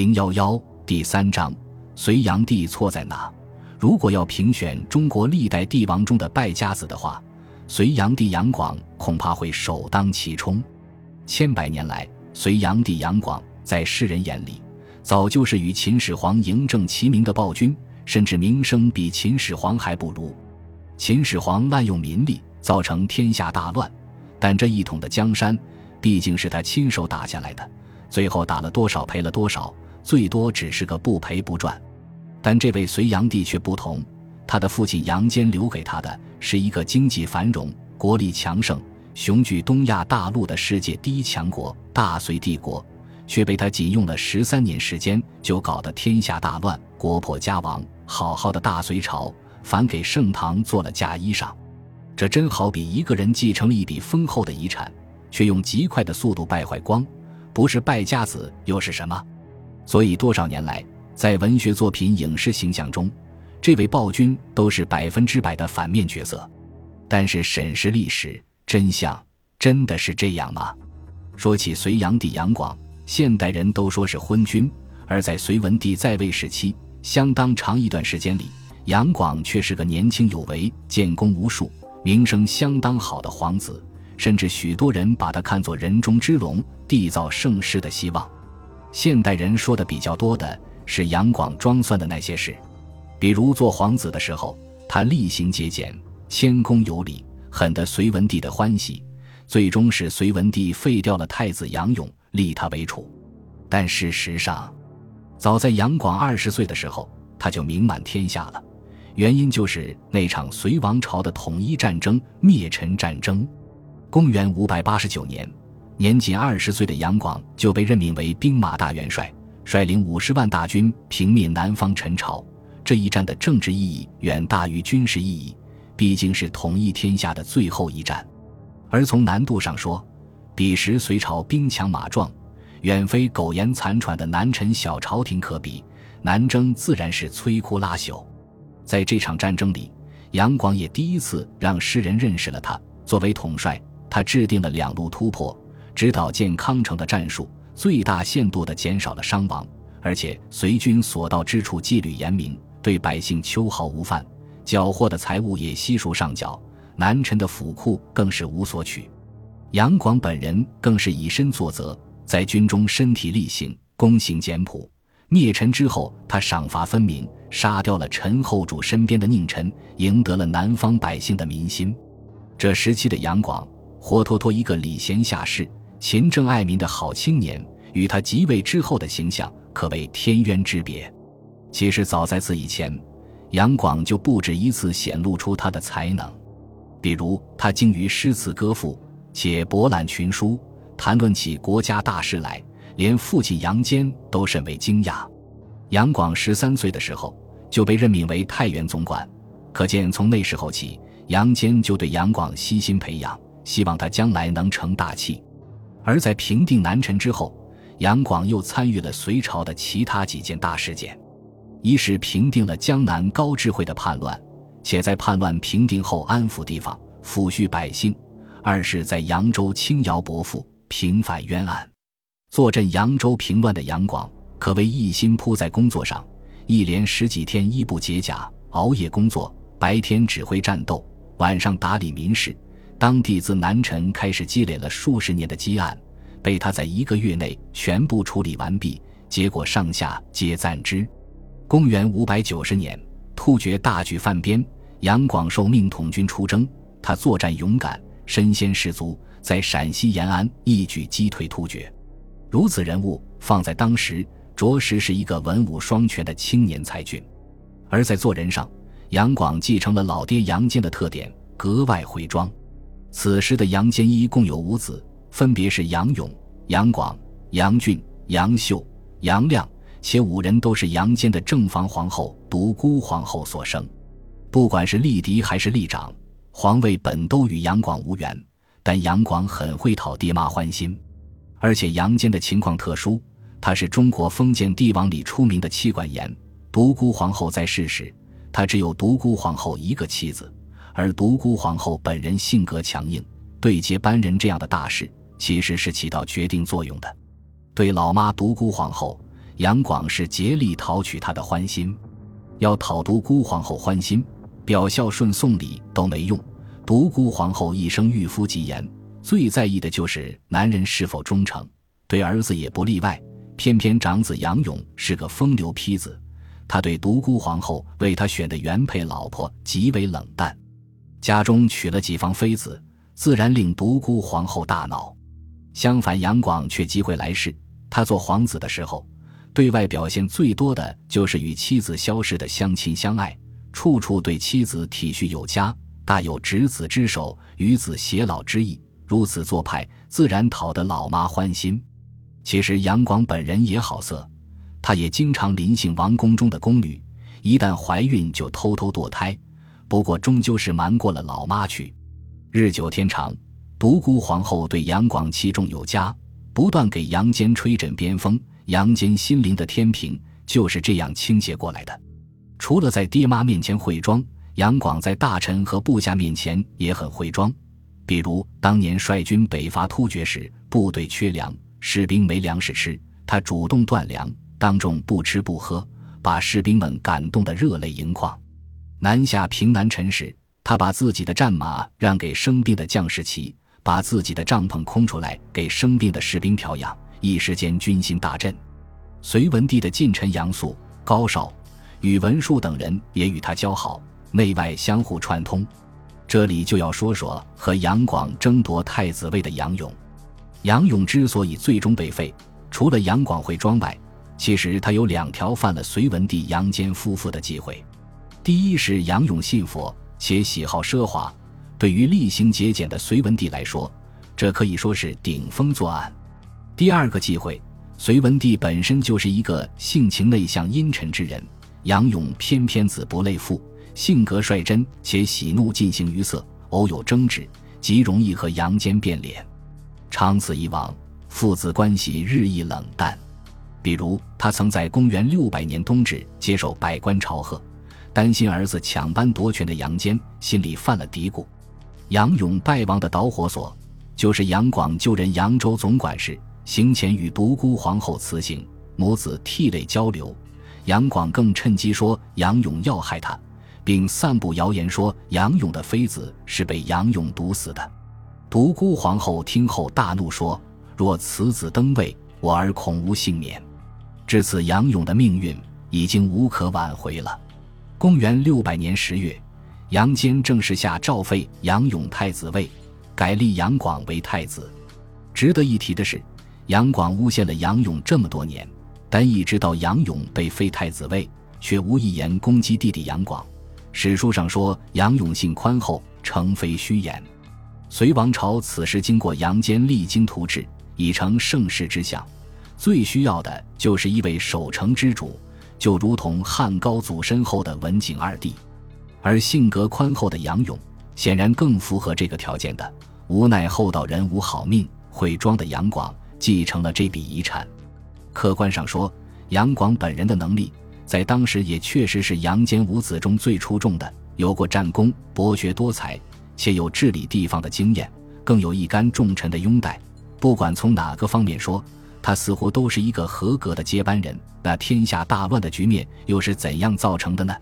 零幺幺第三章，隋炀帝错在哪？如果要评选中国历代帝王中的败家子的话，隋炀帝杨广恐怕会首当其冲。千百年来，隋炀帝杨广在世人眼里，早就是与秦始皇嬴政齐名的暴君，甚至名声比秦始皇还不如。秦始皇滥用民力，造成天下大乱，但这一统的江山，毕竟是他亲手打下来的。最后打了多少，赔了多少，最多只是个不赔不赚。但这位隋炀帝却不同，他的父亲杨坚留给他的是一个经济繁荣、国力强盛。雄踞东亚大陆的世界第一强国大隋帝国，却被他仅用了十三年时间就搞得天下大乱，国破家亡。好好的大隋朝反给盛唐做了嫁衣裳，这真好比一个人继承了一笔丰厚的遗产，却用极快的速度败坏光，不是败家子又是什么？所以多少年来，在文学作品、影视形象中，这位暴君都是百分之百的反面角色。但是审视历史。真相真的是这样吗？说起隋炀帝杨广，现代人都说是昏君，而在隋文帝在位时期，相当长一段时间里，杨广却是个年轻有为、建功无数、名声相当好的皇子，甚至许多人把他看作人中之龙、缔造盛世的希望。现代人说的比较多的是杨广装蒜的那些事，比如做皇子的时候，他厉行节俭、谦恭有礼。很得隋文帝的欢喜，最终使隋文帝废掉了太子杨勇，立他为储。但事实上，早在杨广二十岁的时候，他就名满天下了。原因就是那场隋王朝的统一战争——灭陈战争。公元五百八十九年，年仅二十岁的杨广就被任命为兵马大元帅，率领五十万大军平灭南方陈朝。这一战的政治意义远大于军事意义。毕竟是统一天下的最后一战，而从难度上说，彼时隋朝兵强马壮，远非苟延残喘的南陈小朝廷可比，南征自然是摧枯拉朽。在这场战争里，杨广也第一次让世人认识了他。作为统帅，他制定了两路突破、指导建康城的战术，最大限度地减少了伤亡，而且隋军所到之处纪律严明，对百姓秋毫无犯。缴获的财物也悉数上缴，南陈的府库更是无所取。杨广本人更是以身作则，在军中身体力行，躬行简朴。灭陈之后，他赏罚分明，杀掉了陈后主身边的佞臣，赢得了南方百姓的民心。这时期的杨广，活脱脱一个礼贤下士、勤政爱民的好青年，与他即位之后的形象可谓天渊之别。其实早在此以前。杨广就不止一次显露出他的才能，比如他精于诗词歌赋，且博览群书，谈论起国家大事来，连父亲杨坚都甚为惊讶。杨广十三岁的时候就被任命为太原总管，可见从那时候起，杨坚就对杨广悉心培养，希望他将来能成大器。而在平定南陈之后，杨广又参与了隋朝的其他几件大事件。一是平定了江南高智慧的叛乱，且在叛乱平定后安抚地方、抚恤百姓；二是，在扬州轻徭薄赋、平反冤案。坐镇扬州平乱的杨广，可谓一心扑在工作上，一连十几天衣不解甲，熬夜工作，白天指挥战斗，晚上打理民事。当地自南陈开始积累了数十年的积案，被他在一个月内全部处理完毕，结果上下皆赞之。公元五百九十年，突厥大举犯边，杨广受命统军出征。他作战勇敢，身先士卒，在陕西延安一举击退突厥。如此人物，放在当时，着实是一个文武双全的青年才俊。而在做人上，杨广继承了老爹杨坚的特点，格外回庄。此时的杨坚一共有五子，分别是杨勇、杨广、杨俊、杨秀、杨亮。且五人都是杨坚的正房皇后独孤皇后所生，不管是立嫡还是立长，皇位本都与杨广无缘。但杨广很会讨爹妈欢心，而且杨坚的情况特殊，他是中国封建帝王里出名的妻管严。独孤皇后在世时，他只有独孤皇后一个妻子，而独孤皇后本人性格强硬，对接班人这样的大事，其实是起到决定作用的。对老妈独孤皇后。杨广是竭力讨取她的欢心，要讨独孤皇后欢心，表孝顺送礼都没用。独孤皇后一生御夫极严，最在意的就是男人是否忠诚，对儿子也不例外。偏偏长子杨勇是个风流坯子，他对独孤皇后为他选的原配老婆极为冷淡，家中娶了几房妃子，自然令独孤皇后大恼。相反，杨广却机会来事。他做皇子的时候，对外表现最多的就是与妻子萧氏的相亲相爱，处处对妻子体恤有加，大有执子之手，与子偕老之意。如此做派，自然讨得老妈欢心。其实杨广本人也好色，他也经常临幸王宫中的宫女，一旦怀孕就偷偷堕胎。不过终究是瞒过了老妈去。日久天长，独孤皇后对杨广器重有加，不断给杨坚吹枕边风。杨坚心灵的天平就是这样倾斜过来的。除了在爹妈面前会装，杨广在大臣和部下面前也很会装。比如当年率军北伐突厥时，部队缺粮。士兵没粮食吃，他主动断粮，当众不吃不喝，把士兵们感动得热泪盈眶。南下平南陈时，他把自己的战马让给生病的将士骑，把自己的帐篷空出来给生病的士兵调养，一时间军心大振。隋文帝的近臣杨素、高绍、宇文述等人也与他交好，内外相互串通。这里就要说说和杨广争夺太子位的杨勇。杨勇之所以最终被废，除了杨广会装外，其实他有两条犯了隋文帝杨坚夫妇的忌讳。第一是杨勇信佛且喜好奢华，对于厉行节俭的隋文帝来说，这可以说是顶风作案。第二个忌讳，隋文帝本身就是一个性情内向阴沉之人，杨勇偏偏子不类父，性格率真且喜怒尽形于色，偶有争执，极容易和杨坚变脸。长此以往，父子关系日益冷淡。比如，他曾在公元六百年冬至接受百官朝贺，担心儿子抢班夺权的杨坚心里犯了嘀咕。杨勇败亡的导火索，就是杨广就任扬州总管时，行前与独孤皇后辞行，母子涕泪交流。杨广更趁机说杨勇要害他，并散布谣言说杨勇的妃子是被杨勇毒死的。独孤皇后听后大怒，说：“若此子登位，我儿恐无幸免。”至此，杨勇的命运已经无可挽回了。公元六百年十月，杨坚正式下诏废杨勇太子位，改立杨广为太子。值得一提的是，杨广诬陷了杨勇这么多年，但一直到杨勇被废太子位，却无一言攻击弟弟杨广。史书上说杨勇性宽厚，诚非虚言。隋王朝此时经过杨坚励精图治，已成盛世之相，最需要的就是一位守成之主，就如同汉高祖身后的文景二帝。而性格宽厚的杨勇，显然更符合这个条件的。无奈厚道人无好命，会装的杨广继承了这笔遗产。客观上说，杨广本人的能力，在当时也确实是杨坚五子中最出众的，有过战功，博学多才。且有治理地方的经验，更有一干重臣的拥戴。不管从哪个方面说，他似乎都是一个合格的接班人。那天下大乱的局面又是怎样造成的呢？